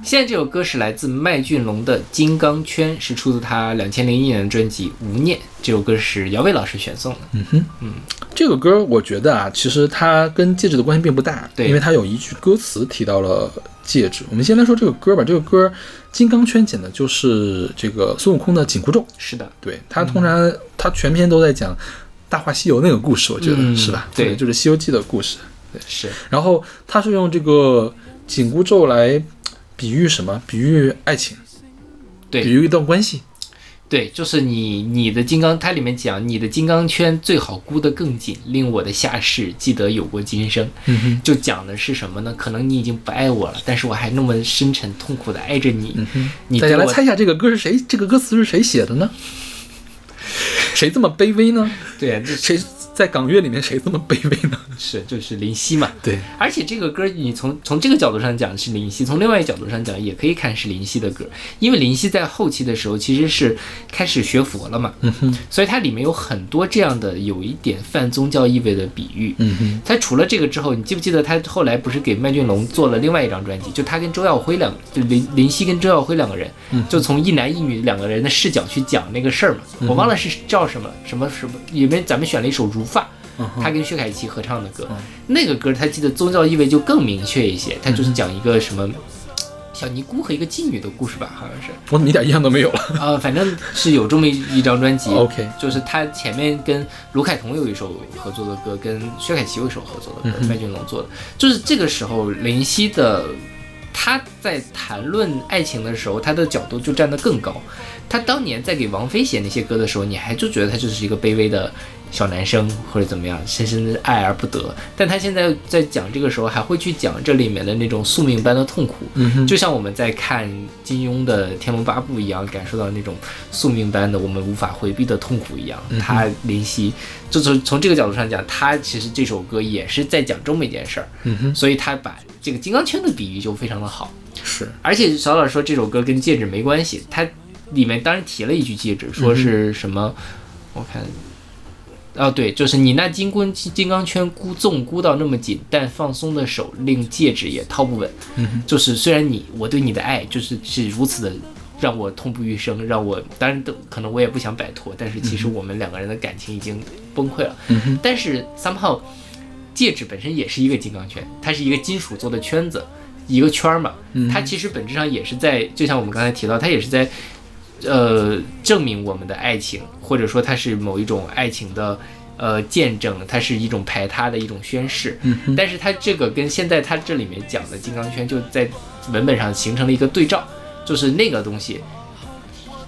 现在这首歌是来自麦浚龙的《金刚圈》，是出自他两千零一年的专辑《无念》。这首歌是姚伟老师选送的。嗯哼，嗯这个歌我觉得啊，其实它跟戒指的关系并不大，对因为它有一句歌词提到了戒指。我们先来说这个歌吧，这个歌《金刚圈》讲的就是这个孙悟空的紧箍咒。是的，对，他通常他全篇都在讲《大话西游》那个故事，我觉得、嗯是吧？对就是《西游记》的故事。对是然后他是用这个紧箍咒来比喻什么？比喻爱情，对比喻一段关系。对，就是你你的金刚，它里面讲你的金刚圈最好箍得更紧，令我的下世记得有过今生。就讲的是什么呢？可能你已经不爱我了，但是我还那么深沉痛苦的爱着你。嗯哼，你大家来猜一下这个歌是谁？这个歌词是谁写的呢？谁这么卑微呢？对谁在港乐里面谁这么卑微呢？是就是林夕嘛。对，而且这个歌，你从从这个角度上讲是林夕，从另外一个角度上讲也可以看是林夕的歌，因为林夕在后期的时候其实是开始学佛了嘛，嗯哼，所以它里面有很多这样的有一点泛宗教意味的比喻。嗯哼，他除了这个之后，你记不记得他后来不是给麦浚龙做了另外一张专辑？就他跟周耀辉两个，就林林夕跟周耀辉两个人，就从一男一女两个人的视角去讲那个事儿嘛。我忘了是叫什么什么什么，里面咱们选了一首《如发》，他跟薛凯琪合唱的歌。那个歌他记得宗教意味就更明确一些，他就是讲一个什么。小尼姑和一个妓女的故事吧，好像是，我怎么一点印象都没有了 呃，反正是有这么一张专辑。？OK，就是他前面跟卢凯彤有一首合作的歌，跟薛凯琪有一首合作的歌，麦浚龙做的。就是这个时候，林夕的他在谈论爱情的时候，他的角度就站得更高。他当年在给王菲写那些歌的时候，你还就觉得他就是一个卑微的小男生或者怎么样，深深的爱而不得。但他现在在讲这个时候，还会去讲这里面的那种宿命般的痛苦。嗯，就像我们在看金庸的《天龙八部》一样，感受到那种宿命般的我们无法回避的痛苦一样。他林夕，就从从这个角度上讲，他其实这首歌也是在讲这么一件事儿，嗯哼，所以他把这个金刚圈的比喻就非常的好。是，而且小老师说这首歌跟戒指没关系，他里面当然提了一句戒指，说是什么？我看。哦，对，就是你那金箍金刚圈箍纵箍到那么紧，但放松的手令戒指也套不稳。嗯就是虽然你我对你的爱就是是如此的让我痛不欲生，让我当然都可能我也不想摆脱，但是其实我们两个人的感情已经崩溃了。但是 somehow 戒指本身也是一个金刚圈，它是一个金属做的圈子，一个圈儿嘛，嗯它其实本质上也是在，就像我们刚才提到，它也是在呃证明我们的爱情，或者说它是某一种爱情的。呃，见证它是一种排他的一种宣誓，嗯，但是它这个跟现在它这里面讲的金刚圈就在文本上形成了一个对照，就是那个东西，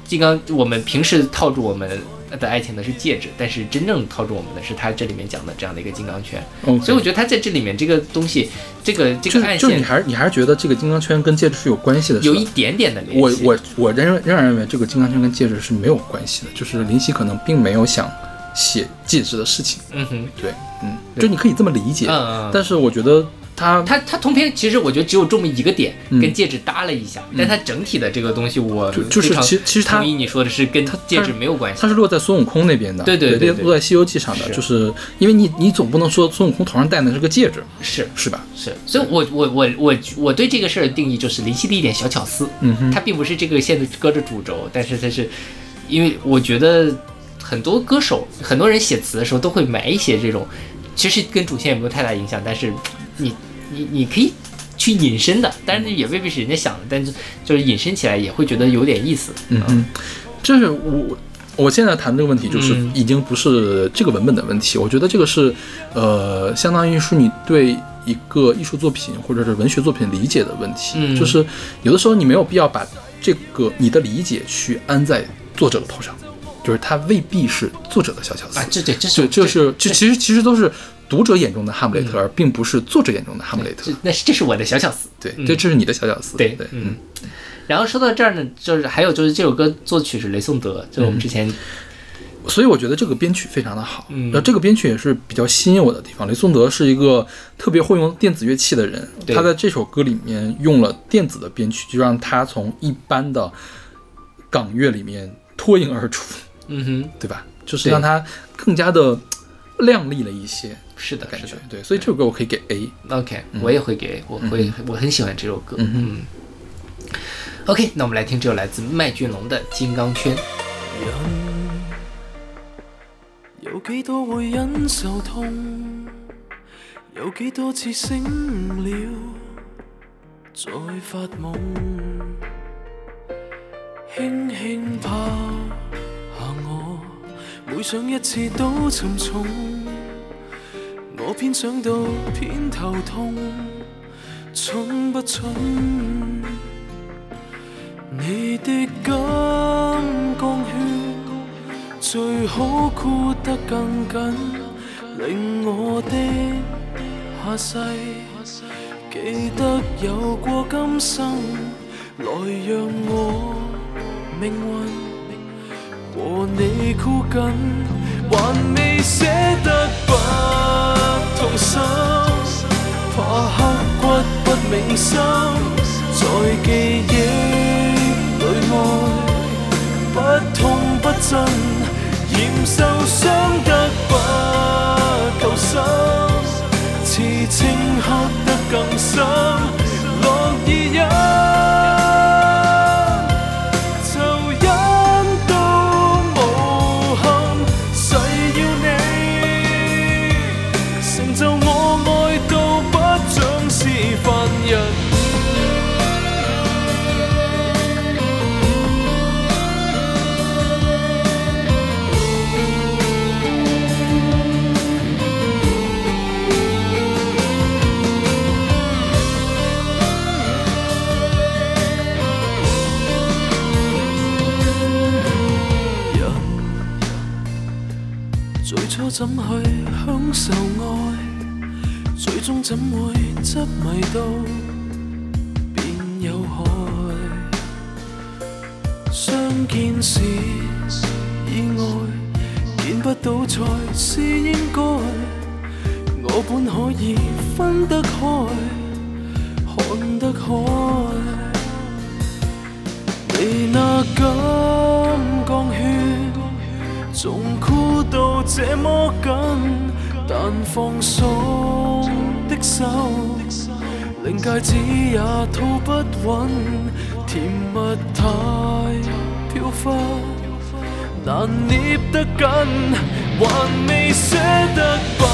金刚我们平时套住我们的爱情呢是戒指，但是真正套住我们的是他这里面讲的这样的一个金刚圈。所以我觉得他在这里面这个东西，这个这个暗线就是你还是你还是觉得这个金刚圈跟戒指是有关系的，有一点点的联系。我我我仍然仍然认为这个金刚圈跟戒指是没有关系的，就是林夕可能并没有想写戒指的事情，嗯哼，对，嗯，就你可以这么理解，嗯嗯，但是我觉得他它它通篇其实我觉得只有这么一个点嗯。跟戒指搭了一下，但它整体的这个东西我就就是其实其实它同意你说的是跟它戒指没有关系。它。是落在孙悟空那边的，对对对对。落在《西游记》上的，是。就是因为你你总不能说孙悟空头上戴的是个戒指，是是吧？是，所以我我我我我对这个事儿的定义就是林夕的一点小巧思，嗯哼，它并不是这个线的歌的主轴，但是它是，因为我觉得很多歌手很多人写词的时候都会埋一些这种，其实跟主线也没有太大影响，但是你你你可以去隐身的，但是也未必是人家想的，但是就是隐身起来也会觉得有点意思，嗯嗯，就是我我现在谈这个问题，就是嗯。已经不是这个文本的问题，我觉得这个是呃，相当于是你对一个艺术作品或者是文学作品理解的问题，嗯。就是有的时候你没有必要把这个你的理解去安在作者的头上，就是他未必是作者的小巧思啊，这这这这是这是这其实其实都是读者眼中的哈姆雷特，而并不是作者眼中的哈姆雷特。那这是我的小巧思，对，嗯这这是你的小巧思。对对，嗯。然后说到这儿呢，就是还有就是这首歌作曲是雷颂德，就是我们之前所以我觉得这个编曲非常的好，嗯然后这个编曲也是比较吸引我的地方。雷颂德是一个特别会用电子乐器的人，他在这首歌里面用了电子的编曲，就让他从一般的港乐里面脱颖而出，嗯哼，对吧？就是让他更加的亮丽了一些是的感觉。对，所以这首歌我可以给 A。OK，我也会给我会我很喜欢这首歌，嗯嗯。OK，那我们来听这首来自麦浚龙的《金刚圈》。人有幾多會忍受痛？有幾多次醒了再發夢？輕輕拋下我，每想一次都沉重。我偏想到偏頭痛，蠢不蠢？你的金剛圈最好箍得更緊，令我的下世記得有過今生，來讓我命運和你箍緊，還未舍得不痛心，怕刻骨不铭心，在記憶里愛。不痛不震，嫌受傷得不夠深，刺青刻得更深，樂意忍，怎去享受愛，最終怎會執迷到便有害？相見時意外，見不到才是應該。我本可以分得開，看得開。你那金剛圈仲箍到這麼緊，但放松的手，令戒指也套不穩，甜蜜太飄忽，難捏得緊，還未舍得不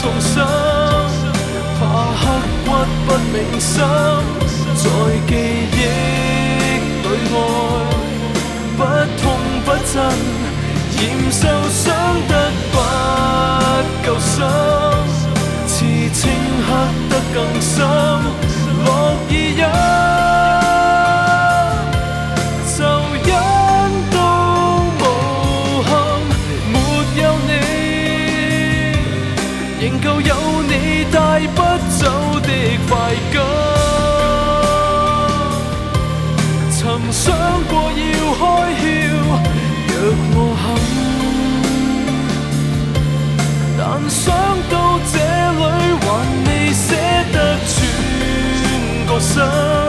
痛心。怕刻骨不铭心，在記憶 sun.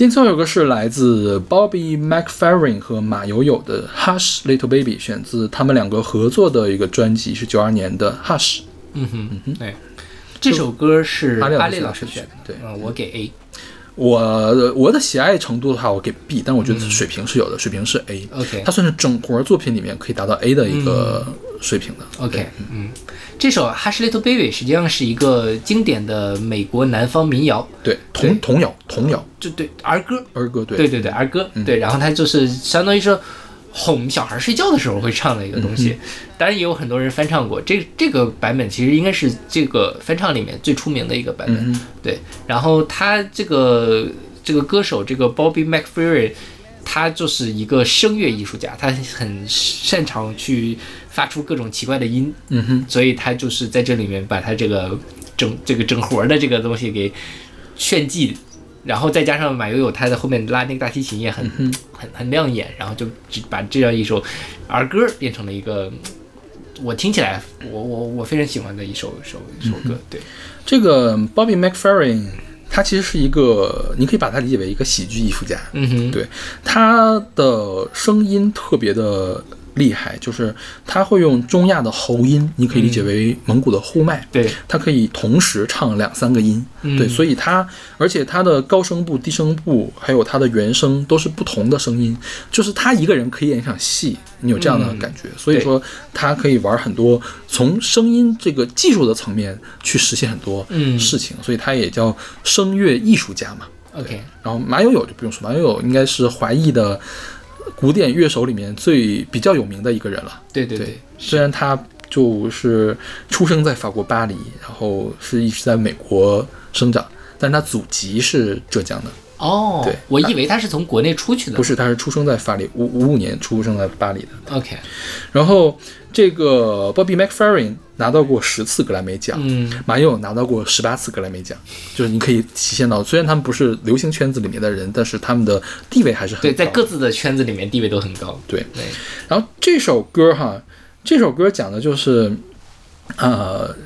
今天最后一个是来自 Bobby McFerrin 和马友友的 Hush Little Baby，选自他们两个合作的一个专辑，是九二年的 Hush。嗯哼，嗯哼，哎，这首歌是阿丽老师选的选的，对嗯，我给 A。我我的喜爱程度的话，我给 B，但我觉得水平是有的，水平是 A。OK 它算是整活作品里面可以达到 A 的一个水平的。OK，嗯，这首《Hush Little Baby》实际上是一个经典的美国南方民谣，对，对。童童谣童谣。就对儿歌，儿歌，对。对对对儿歌，对，然后它就是相当于说哄小孩睡觉的时候会唱的一个东西，当然也有很多人翻唱过，这这个版本其实应该是这个翻唱里面最出名的一个版本，对，然后他这个这个歌手这个 Bobby McFerrin。他就是一个声乐艺术家，他很擅长去发出各种奇怪的音，嗯哼，所以他就是在这里面把他这个整这个整活的这个东西给炫技，然后再加上马友友他在后面拉那个大提琴也很、很很亮眼，然后就只把这样一首儿歌变成了一个我听起来我我我非常喜欢的一首首一首歌，对，这个 Bobby McFerrin，他其实是一个，你可以把他理解为一个喜剧艺术家。嗯哼，对，他的声音特别的厉害，就是他会用中亚的喉音，你可以理解为蒙古的呼麦。对，他可以同时唱两三个音，嗯。对，所以他，而且他的高声部、低声部，还有他的原声都是不同的声音，就是他一个人可以演一场戏，你有这样的感觉，所以说他可以玩很多从声音这个技术的层面去实现很多嗯。事情，所以他也叫声乐艺术家嘛。OK，然后马友友就不用说，马友友应该是华裔的古典乐手里面最比较有名的一个人了。对对对对，虽然他就是出生在法国巴黎，然后是一直在美国生长，但是他祖籍是浙江的，哦，对我以为他是从国内出去的，不是，他是出生在巴黎，五五五年出生在巴黎的。？OK，然后这个 Bobby McFerrin 拿到过十次格莱美奖，嗯。马友友拿到过十八次格莱美奖，就是你可以体现到，虽然他们不是流行圈子里面的人，但是他们的地位还是很对，在各自的圈子里面地位都很高，对。对，然后这首歌哈，这首歌讲的就是，呃，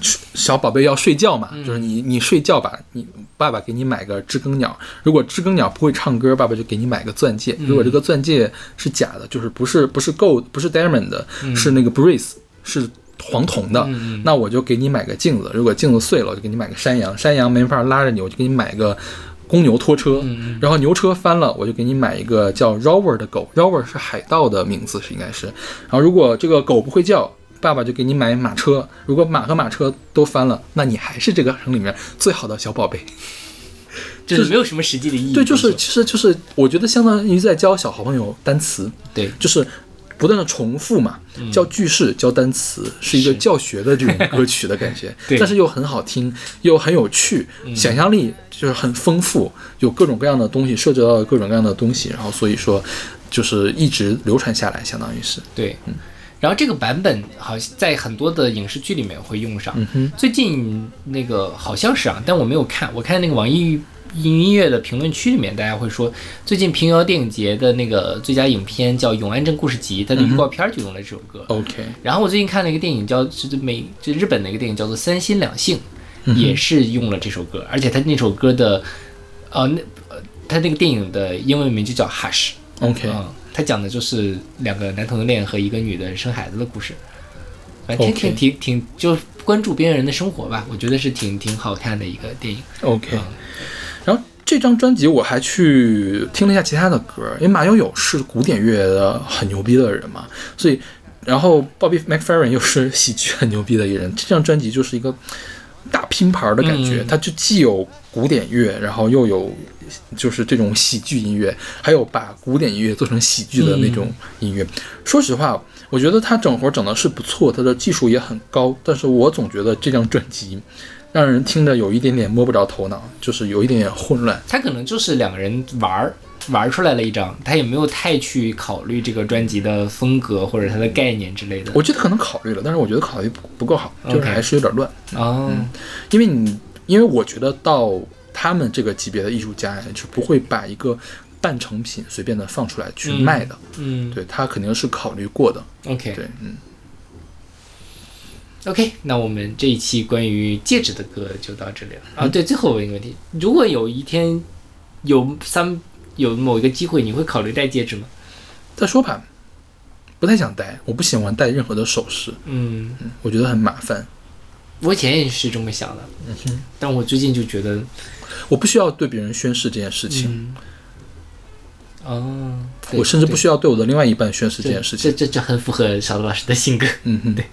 小宝贝要睡觉嘛，就是你你睡觉吧，你爸爸给你买个知更鸟，如果知更鸟不会唱歌，爸爸就给你买个钻戒。如果这个钻戒是假的，就是不是不是 gold 不是 diamond 的，是那个 brace 是。黄铜的，那我就给你买个镜子。如果镜子碎了，我就给你买个山羊。山羊没法拉着你，我就给你买个公牛拖车。然后牛车翻了，我就给你买一个叫 Rover 的狗。Rover 是海盗的名字，是应该是。然后如果这个狗不会叫，爸爸就给你买马车。如果马和马车都翻了，那你还是这个城里面最好的小宝贝。就是没有什么实际的意义。对，就是其实就是我觉得相当于在教小朋友单词，对就是不断的重复嘛，教句式、教单词，是一个教学的这种歌曲的感觉 对，但是又很好听，又很有趣，想象力就是很丰富，有各种各样的东西，涉及到各种各样的东西，然后所以说就是一直流传下来，相当于是，对，嗯。然后这个版本好像在很多的影视剧里面会用上。哼。最近那个好像是啊，但我没有看。我看那个网易云音乐的评论区里面，大家会说，最近平遥电影节的那个最佳影片叫《永安镇故事集》，它的预告片就用了这首歌。OK，然后我最近看了一个电影叫是美，就日本的一个电影叫做《三心两性》，也是用了这首歌，而且它那首歌的，呃，那呃，它那个电影的英文名就叫《Hush》。OK，嗯，它讲的就是两个男同性恋和一个女的生孩子的故事，反正挺挺挺挺就关注边缘人的生活吧，我觉得是挺挺好看的一个电影。OK，这张专辑我还去听了一下其他的歌，因为马友友是古典乐的很牛逼的人嘛，所以然后 Bobby McFerrin 又是喜剧很牛逼的一个人，这张专辑就是一个大拼盘的感觉，嗯它就既有古典乐，然后又有就是这种喜剧音乐，还有把古典音乐做成喜剧的那种音乐。说实话，我觉得他整活整的是不错，他的技术也很高，但是我总觉得这张专辑让人听着有一点点摸不着头脑，就是有一点点混乱。他可能就是两个人玩儿玩出来了一张，他也没有太去考虑这个专辑的风格或者它的概念之类的。我觉得可能考虑了，但是我觉得考虑不不够好，就是还是有点乱。哦，因为你，因为我觉得到他们这个级别的艺术家呀，是不会把一个半成品随便的放出来去卖的。嗯对他肯定是考虑过的。，OK 对，嗯，OK，那我们这一期关于戒指的歌就到这里了。啊。对，最后问一个问题，如果有一天有三有某一个机会，你会考虑戴戒指吗？再说吧，不太想戴，我不喜欢戴任何的首饰，嗯。我觉得很麻烦。我以前也是这么想的，嗯但我最近就觉得，我不需要对别人宣誓这件事情，哦，我甚至不需要对我的另外一半宣誓这件事情。这这这很符合小罗老师的性格，嗯哼，对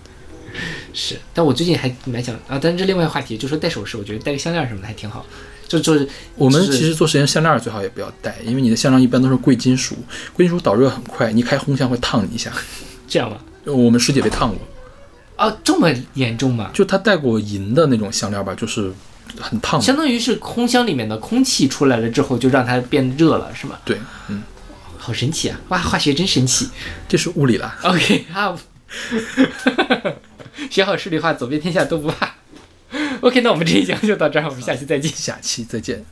是。但我最近还蛮想啊，但是这另外一个话题，就说戴首饰，我觉得戴个项链什么的还挺好。就就是我们其实做实验，项链最好也不要戴，因为你的项链一般都是贵金属，贵金属导热很快，你开烘箱会烫你一下。这样吧。我们师姐被烫过，哦，这么严重吗？就她戴过银的那种项链吧，就是很烫。相当于是空箱里面的空气出来了之后，就让它变热了，是吗？对，嗯，好神奇啊！哇，化学真神奇。这是物理啦。OK 啊，学好数理化，走遍天下都不怕。OK，那我们这一讲就到这儿，我们下期再见。下期再见。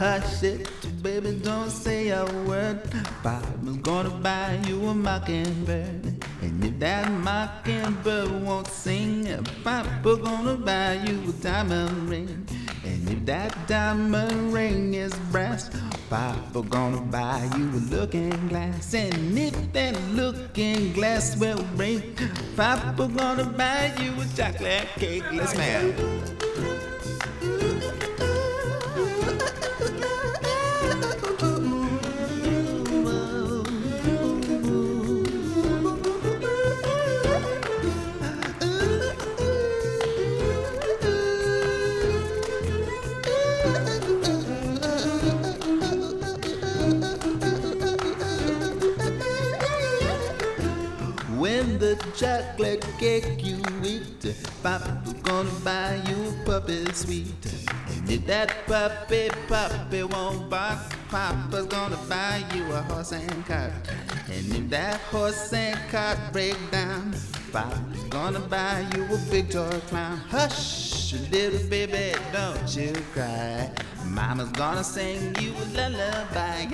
Hush it, baby, don't say a word. Papa's gonna buy you a mockingbird. And if that mockingbird won't sing, Papa gonna buy you a diamond ring. And if that diamond ring is brass, Papa gonna buy you a looking glass. And if that looking glass will break, Papa gonna buy you a chocolate cake. Let's man. Chocolate cake you eat, Papa's gonna buy you a puppy sweet. And if that puppy puppy won't bark, Papa's gonna buy you a horse and cart. And if that horse and cart break down, Papa's gonna buy you a big toy clown. Hush, little baby, don't you cry. Mama's gonna sing you a lullaby.